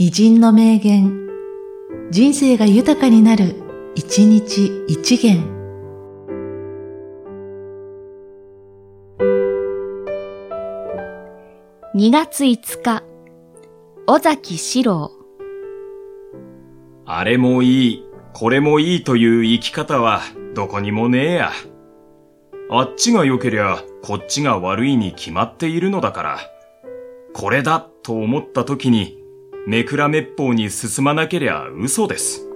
偉人の名言、人生が豊かになる、一日一元。2月5日、尾崎史郎。あれもいい、これもいいという生き方はどこにもねえや。あっちが良けりゃこっちが悪いに決まっているのだから。これだと思った時に、めくらめっぽうに進まなけりゃ嘘です。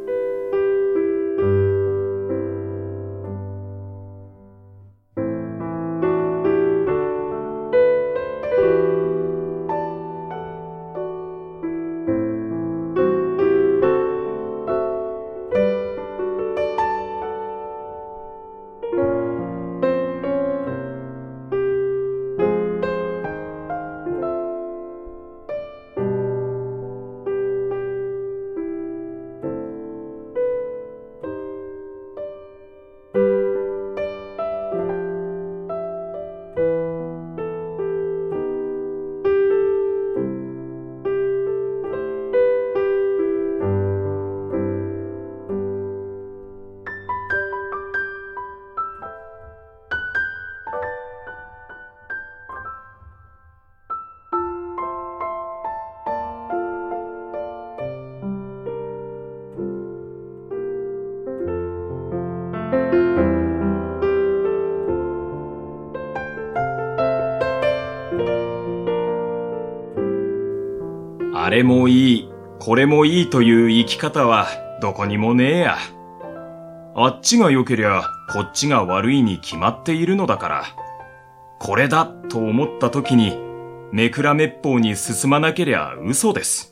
あれもいい、これもいいという生き方はどこにもねえや。あっちが良けりゃこっちが悪いに決まっているのだから。これだと思った時にめくらめっぽうに進まなけりゃ嘘です。